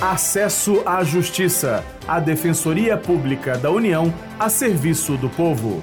Acesso à Justiça, a Defensoria Pública da União a serviço do povo.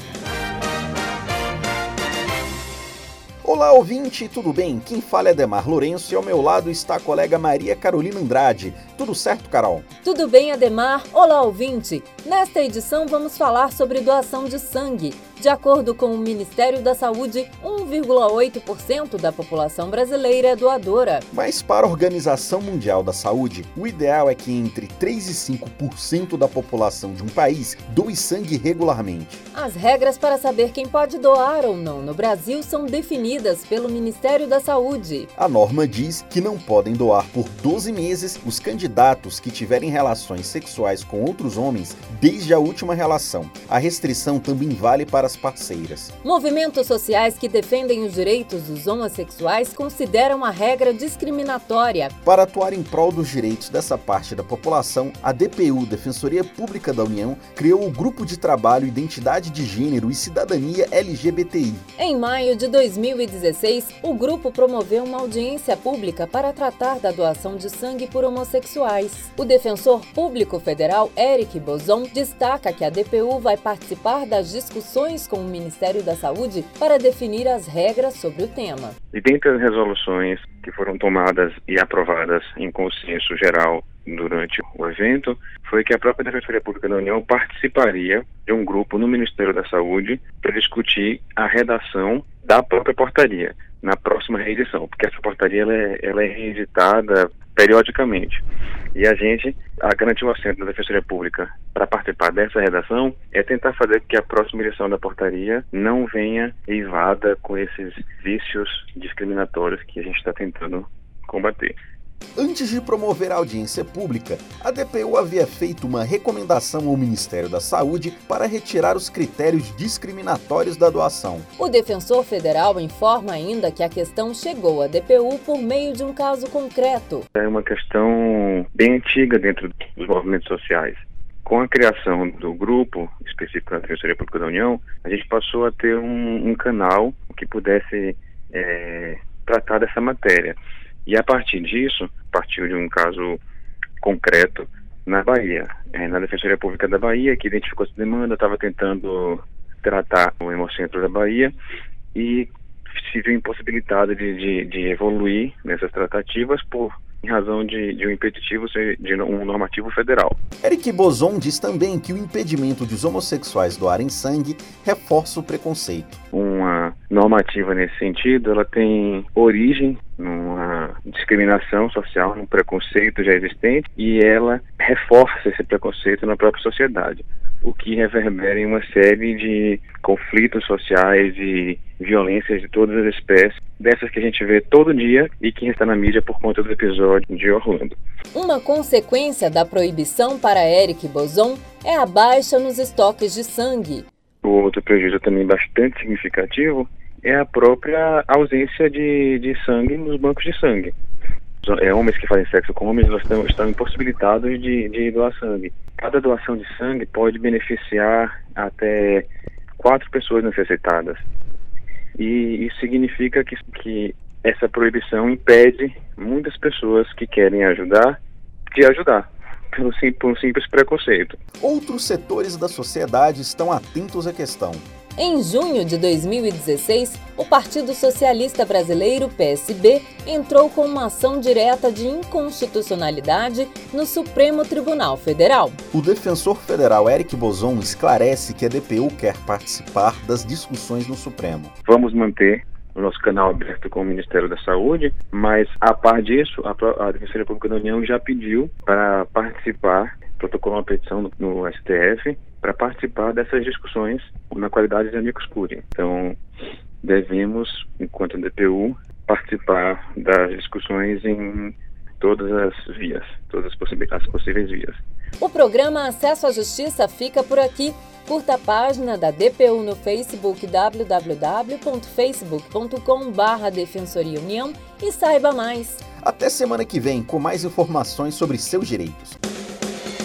Olá, ouvinte, tudo bem? Quem fala é Demar Lourenço e ao meu lado está a colega Maria Carolina Andrade. Tudo certo, Carol? Tudo bem, Ademar? Olá, ouvinte! Nesta edição vamos falar sobre doação de sangue. De acordo com o Ministério da Saúde, 1,8% da população brasileira é doadora. Mas para a Organização Mundial da Saúde, o ideal é que entre 3 e 5% da população de um país doe sangue regularmente. As regras para saber quem pode doar ou não no Brasil são definidas pelo Ministério da Saúde. A norma diz que não podem doar por 12 meses os candidatos que tiverem relações sexuais com outros homens desde a última relação. A restrição também vale para as parceiras. Movimentos sociais que defendem os direitos dos homossexuais consideram a regra discriminatória. Para atuar em prol dos direitos dessa parte da população, a DPU, Defensoria Pública da União, criou o Grupo de Trabalho Identidade de Gênero e Cidadania LGBTI. Em maio de 2016, o grupo promoveu uma audiência pública para tratar da doação de sangue por homossexuais. O defensor público federal, Eric Bozon, destaca que a DPU vai participar das discussões com o Ministério da Saúde para definir as regras sobre o tema. E dentre as resoluções que foram tomadas e aprovadas em consenso geral durante o evento foi que a própria Defensoria Pública da União participaria de um grupo no Ministério da Saúde para discutir a redação da própria portaria na próxima reedição, porque essa portaria ela é, ela é reeditada periodicamente. E a gente, a garantir o assento da Defensoria Pública para participar dessa redação é tentar fazer que a próxima edição da portaria não venha eivada com esses vícios discriminatórios que a gente está tentando combater. Antes de promover a audiência pública, a DPU havia feito uma recomendação ao Ministério da Saúde para retirar os critérios discriminatórios da doação. O defensor federal informa ainda que a questão chegou à DPU por meio de um caso concreto. É uma questão bem antiga dentro dos movimentos sociais. Com a criação do grupo específico da Defensoria Pública da União, a gente passou a ter um, um canal que pudesse é, tratar dessa matéria. E a partir disso, partiu de um caso concreto na Bahia, é, na Defensoria Pública da Bahia, que identificou essa demanda, estava tentando tratar o Hemocentro da Bahia e se viu impossibilitado de, de, de evoluir nessas tratativas por em razão de, de um impeditivo ser de um normativo federal. Eric Bozon diz também que o impedimento de os homossexuais doarem sangue reforça o preconceito. Uma normativa nesse sentido, ela tem origem numa discriminação social, num preconceito já existente e ela reforça esse preconceito na própria sociedade o que reverbera em uma série de conflitos sociais e violências de todas as espécies, dessas que a gente vê todo dia e que está na mídia por conta do episódio de Orlando. Uma consequência da proibição para Eric Boson é a baixa nos estoques de sangue. O outro prejuízo também bastante significativo é a própria ausência de, de sangue nos bancos de sangue é, homens que fazem sexo com homens estão, estão impossibilitados de, de doar sangue. Cada doação de sangue pode beneficiar até quatro pessoas necessitadas. E isso significa que, que essa proibição impede muitas pessoas que querem ajudar de ajudar, pelo, por um simples preconceito. Outros setores da sociedade estão atentos à questão. Em junho de 2016, o Partido Socialista Brasileiro, PSB, entrou com uma ação direta de inconstitucionalidade no Supremo Tribunal Federal. O defensor federal Eric Bozon esclarece que a DPU quer participar das discussões no Supremo. Vamos manter o nosso canal aberto com o Ministério da Saúde, mas a par disso, a, a Defensoria Pública da União já pediu para participar, protocolou uma petição no, STF para participar dessas discussões na qualidade de amigos curi. Então, devemos, enquanto DPU, participar das discussões em todas as vias, todas as, as possíveis vias. O programa Acesso à Justiça fica por aqui. Curta a página da DPU no Facebook www.facebook.com.br Defensoria União e saiba mais. Até semana que vem com mais informações sobre seus direitos.